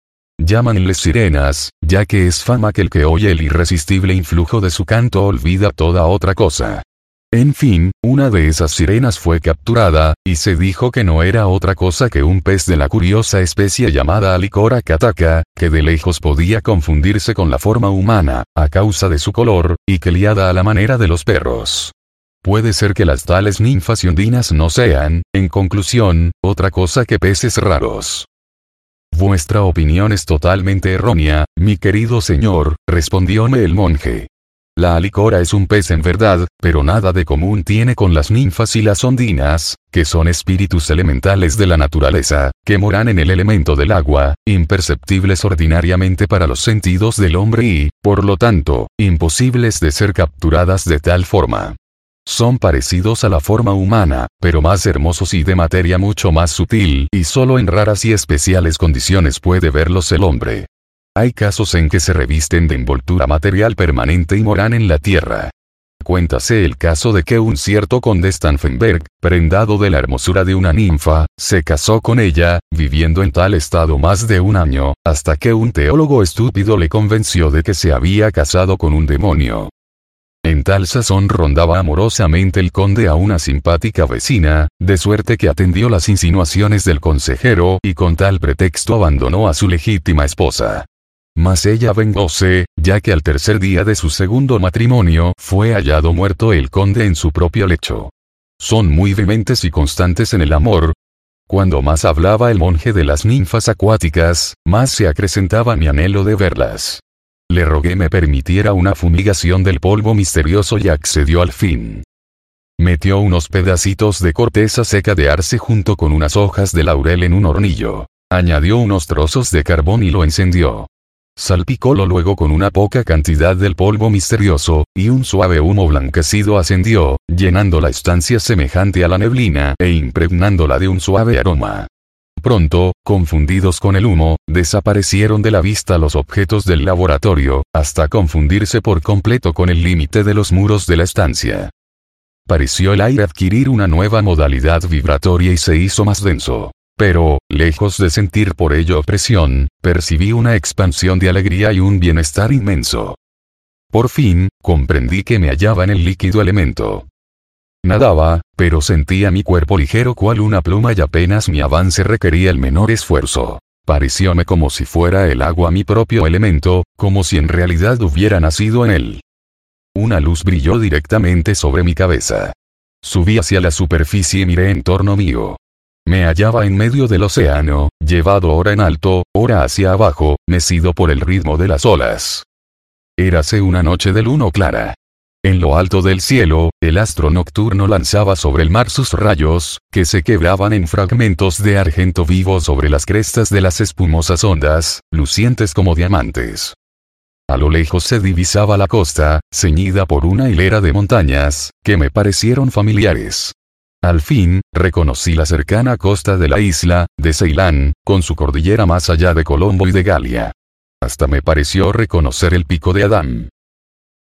Llámanles sirenas, ya que es fama que el que oye el irresistible influjo de su canto olvida toda otra cosa. En fin, una de esas sirenas fue capturada, y se dijo que no era otra cosa que un pez de la curiosa especie llamada Alicora cataka, que de lejos podía confundirse con la forma humana, a causa de su color, y que liada a la manera de los perros. Puede ser que las tales ninfas y ondinas no sean, en conclusión, otra cosa que peces raros. Vuestra opinión es totalmente errónea, mi querido señor, respondióme el monje. La alicora es un pez en verdad, pero nada de común tiene con las ninfas y las ondinas, que son espíritus elementales de la naturaleza, que moran en el elemento del agua, imperceptibles ordinariamente para los sentidos del hombre y, por lo tanto, imposibles de ser capturadas de tal forma. Son parecidos a la forma humana, pero más hermosos y de materia mucho más sutil, y solo en raras y especiales condiciones puede verlos el hombre. Hay casos en que se revisten de envoltura material permanente y moran en la tierra. Cuéntase el caso de que un cierto conde Stanfenberg, prendado de la hermosura de una ninfa, se casó con ella, viviendo en tal estado más de un año, hasta que un teólogo estúpido le convenció de que se había casado con un demonio. En tal sazón rondaba amorosamente el conde a una simpática vecina, de suerte que atendió las insinuaciones del consejero y con tal pretexto abandonó a su legítima esposa. Mas ella vengóse, ya que al tercer día de su segundo matrimonio fue hallado muerto el conde en su propio lecho. Son muy vehementes y constantes en el amor. Cuando más hablaba el monje de las ninfas acuáticas, más se acrecentaba mi anhelo de verlas. Le rogué me permitiera una fumigación del polvo misterioso y accedió al fin. Metió unos pedacitos de corteza seca de arce junto con unas hojas de laurel en un hornillo. Añadió unos trozos de carbón y lo encendió. Salpicólo luego con una poca cantidad del polvo misterioso, y un suave humo blanquecido ascendió, llenando la estancia semejante a la neblina e impregnándola de un suave aroma. Pronto, confundidos con el humo, desaparecieron de la vista los objetos del laboratorio, hasta confundirse por completo con el límite de los muros de la estancia. Pareció el aire adquirir una nueva modalidad vibratoria y se hizo más denso. Pero, lejos de sentir por ello opresión, percibí una expansión de alegría y un bienestar inmenso. Por fin, comprendí que me hallaba en el líquido elemento. Nadaba, pero sentía mi cuerpo ligero cual una pluma y apenas mi avance requería el menor esfuerzo. Parecióme como si fuera el agua mi propio elemento, como si en realidad hubiera nacido en él. Una luz brilló directamente sobre mi cabeza. Subí hacia la superficie y miré en torno mío. Me hallaba en medio del océano, llevado ora en alto, ora hacia abajo, mecido por el ritmo de las olas. Érase una noche de luno clara. En lo alto del cielo, el astro nocturno lanzaba sobre el mar sus rayos, que se quebraban en fragmentos de argento vivo sobre las crestas de las espumosas ondas, lucientes como diamantes. A lo lejos se divisaba la costa, ceñida por una hilera de montañas, que me parecieron familiares. Al fin, reconocí la cercana costa de la isla, de Ceilán, con su cordillera más allá de Colombo y de Galia. Hasta me pareció reconocer el pico de Adán.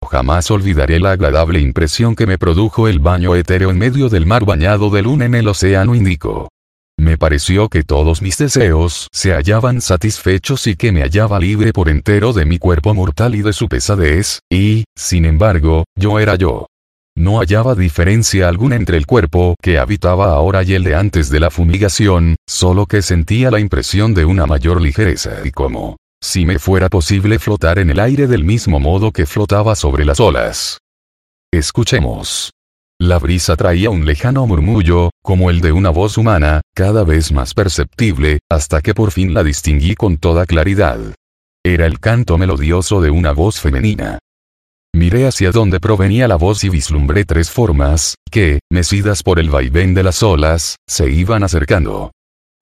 Jamás olvidaré la agradable impresión que me produjo el baño etéreo en medio del mar bañado de luna en el océano Índico. Me pareció que todos mis deseos se hallaban satisfechos y que me hallaba libre por entero de mi cuerpo mortal y de su pesadez, y, sin embargo, yo era yo. No hallaba diferencia alguna entre el cuerpo que habitaba ahora y el de antes de la fumigación, solo que sentía la impresión de una mayor ligereza y como si me fuera posible flotar en el aire del mismo modo que flotaba sobre las olas. Escuchemos. La brisa traía un lejano murmullo, como el de una voz humana, cada vez más perceptible, hasta que por fin la distinguí con toda claridad. Era el canto melodioso de una voz femenina. Miré hacia donde provenía la voz y vislumbré tres formas, que, mecidas por el vaivén de las olas, se iban acercando.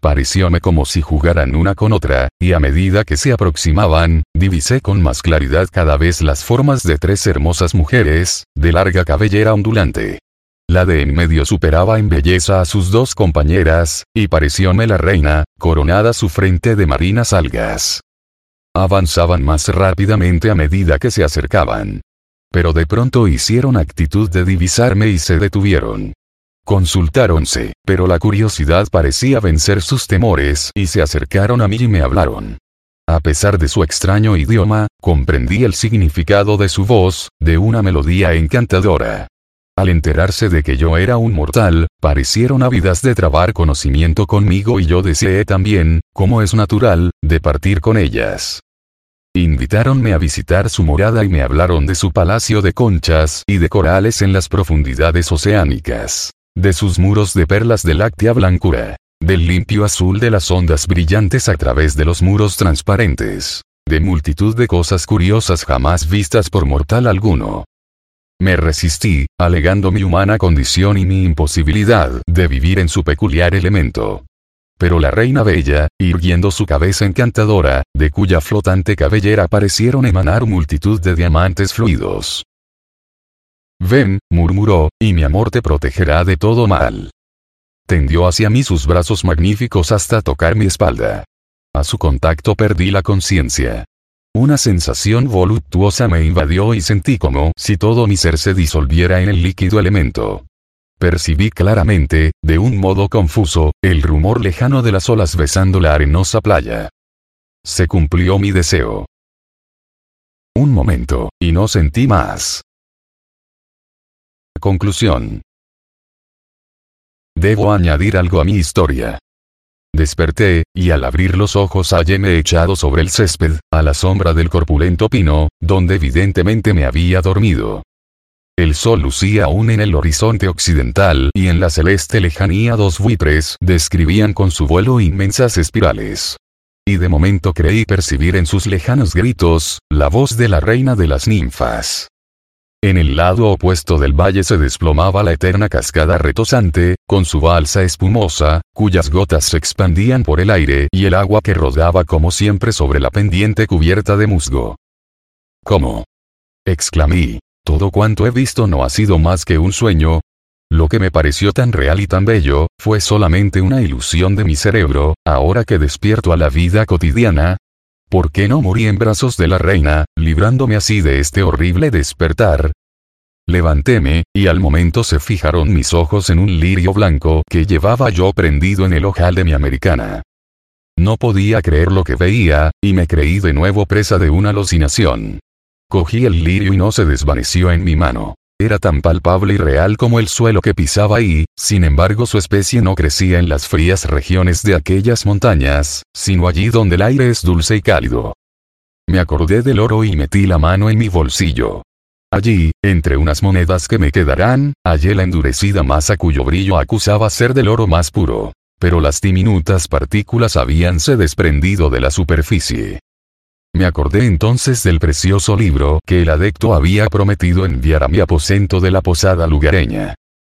Parecióme como si jugaran una con otra, y a medida que se aproximaban, divisé con más claridad cada vez las formas de tres hermosas mujeres, de larga cabellera ondulante. La de en medio superaba en belleza a sus dos compañeras, y parecióme la reina, coronada su frente de marinas algas. Avanzaban más rápidamente a medida que se acercaban. Pero de pronto hicieron actitud de divisarme y se detuvieron. Consultáronse, pero la curiosidad parecía vencer sus temores y se acercaron a mí y me hablaron. A pesar de su extraño idioma, comprendí el significado de su voz, de una melodía encantadora. Al enterarse de que yo era un mortal, parecieron ávidas de trabar conocimiento conmigo y yo deseé también, como es natural, de partir con ellas. Invitáronme a visitar su morada y me hablaron de su palacio de conchas y de corales en las profundidades oceánicas, de sus muros de perlas de láctea blancura, del limpio azul de las ondas brillantes a través de los muros transparentes, de multitud de cosas curiosas jamás vistas por mortal alguno, me resistí, alegando mi humana condición y mi imposibilidad de vivir en su peculiar elemento. Pero la reina bella, irguiendo su cabeza encantadora, de cuya flotante cabellera parecieron emanar multitud de diamantes fluidos. Ven, murmuró, y mi amor te protegerá de todo mal. Tendió hacia mí sus brazos magníficos hasta tocar mi espalda. A su contacto perdí la conciencia. Una sensación voluptuosa me invadió y sentí como si todo mi ser se disolviera en el líquido elemento. Percibí claramente, de un modo confuso, el rumor lejano de las olas besando la arenosa playa. Se cumplió mi deseo. Un momento, y no sentí más. Conclusión. Debo añadir algo a mi historia. Desperté, y al abrir los ojos halléme echado sobre el césped, a la sombra del corpulento pino, donde evidentemente me había dormido. El sol lucía aún en el horizonte occidental y en la celeste lejanía dos buitres describían con su vuelo inmensas espirales. Y de momento creí percibir en sus lejanos gritos, la voz de la reina de las ninfas. En el lado opuesto del valle se desplomaba la eterna cascada retosante, con su balsa espumosa, cuyas gotas se expandían por el aire y el agua que rodaba como siempre sobre la pendiente cubierta de musgo. ¿Cómo? exclamé. Todo cuanto he visto no ha sido más que un sueño. Lo que me pareció tan real y tan bello, fue solamente una ilusión de mi cerebro, ahora que despierto a la vida cotidiana, ¿Por qué no morí en brazos de la reina, librándome así de este horrible despertar? Levantéme, y al momento se fijaron mis ojos en un lirio blanco que llevaba yo prendido en el ojal de mi americana. No podía creer lo que veía, y me creí de nuevo presa de una alucinación. Cogí el lirio y no se desvaneció en mi mano. Era tan palpable y real como el suelo que pisaba y, sin embargo su especie no crecía en las frías regiones de aquellas montañas, sino allí donde el aire es dulce y cálido. Me acordé del oro y metí la mano en mi bolsillo. Allí, entre unas monedas que me quedarán, hallé la endurecida masa cuyo brillo acusaba ser del oro más puro. Pero las diminutas partículas habíanse desprendido de la superficie. Me acordé entonces del precioso libro que el adecto había prometido enviar a mi aposento de la posada lugareña.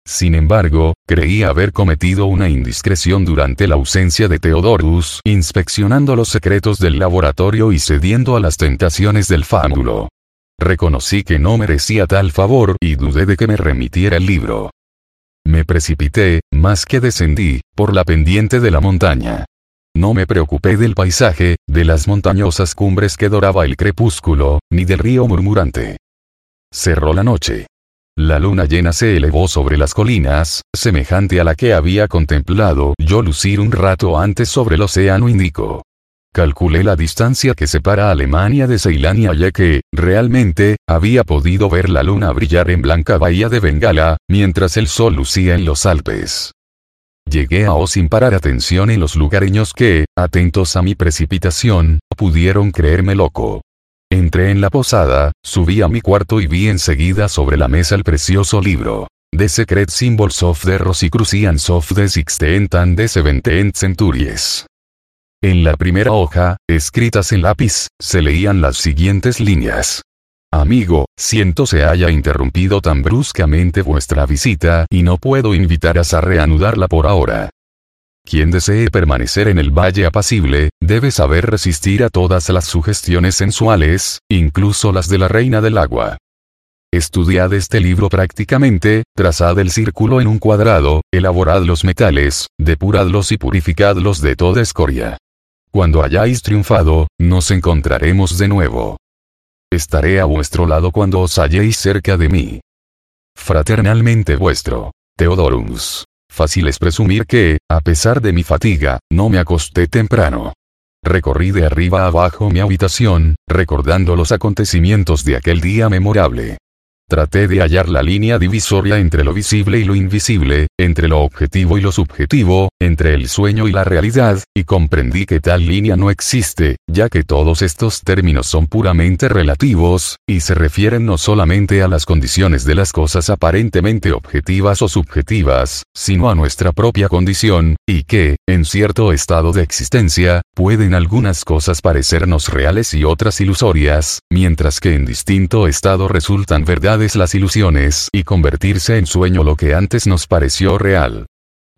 Sin embargo, creí haber cometido una indiscreción durante la ausencia de Theodorus, inspeccionando los secretos del laboratorio y cediendo a las tentaciones del fámulo. Reconocí que no merecía tal favor y dudé de que me remitiera el libro. Me precipité, más que descendí, por la pendiente de la montaña. No me preocupé del paisaje, de las montañosas cumbres que doraba el crepúsculo, ni del río murmurante. Cerró la noche. La luna llena se elevó sobre las colinas, semejante a la que había contemplado yo lucir un rato antes sobre el océano Índico. Calculé la distancia que separa Alemania de Ceilán y que, realmente, había podido ver la luna brillar en blanca bahía de Bengala, mientras el sol lucía en los Alpes. Llegué a O sin parar atención en los lugareños que, atentos a mi precipitación, pudieron creerme loco. Entré en la posada, subí a mi cuarto y vi enseguida sobre la mesa el precioso libro. The Secret Symbols of the Rosicrucians of the Sixteenth and the Seventeenth Centuries. En la primera hoja, escritas en lápiz, se leían las siguientes líneas. Amigo, siento se haya interrumpido tan bruscamente vuestra visita y no puedo invitaros a reanudarla por ahora. Quien desee permanecer en el valle apacible, debe saber resistir a todas las sugestiones sensuales, incluso las de la reina del agua. Estudiad este libro prácticamente, trazad el círculo en un cuadrado, elaborad los metales, depuradlos y purificadlos de toda escoria. Cuando hayáis triunfado, nos encontraremos de nuevo. Estaré a vuestro lado cuando os halléis cerca de mí. Fraternalmente vuestro. Teodorus. Fácil es presumir que, a pesar de mi fatiga, no me acosté temprano. Recorrí de arriba abajo mi habitación, recordando los acontecimientos de aquel día memorable. Traté de hallar la línea divisoria entre lo visible y lo invisible, entre lo objetivo y lo subjetivo, entre el sueño y la realidad, y comprendí que tal línea no existe, ya que todos estos términos son puramente relativos, y se refieren no solamente a las condiciones de las cosas aparentemente objetivas o subjetivas, sino a nuestra propia condición, y que, en cierto estado de existencia, pueden algunas cosas parecernos reales y otras ilusorias, mientras que en distinto estado resultan verdad las ilusiones y convertirse en sueño lo que antes nos pareció real.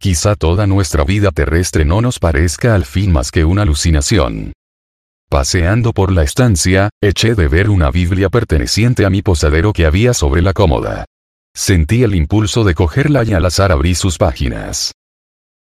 Quizá toda nuestra vida terrestre no nos parezca al fin más que una alucinación. Paseando por la estancia, eché de ver una Biblia perteneciente a mi posadero que había sobre la cómoda. Sentí el impulso de cogerla y al azar abrí sus páginas.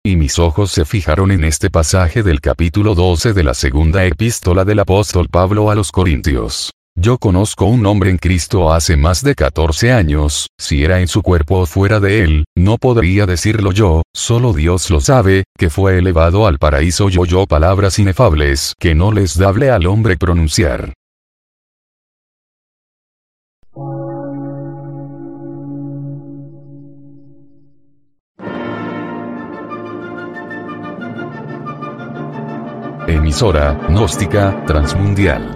Y mis ojos se fijaron en este pasaje del capítulo 12 de la segunda epístola del apóstol Pablo a los Corintios. Yo conozco un hombre en Cristo hace más de 14 años, si era en su cuerpo o fuera de él, no podría decirlo yo, solo Dios lo sabe, que fue elevado al paraíso yo yo palabras inefables que no les dable al hombre pronunciar. Emisora, gnóstica, transmundial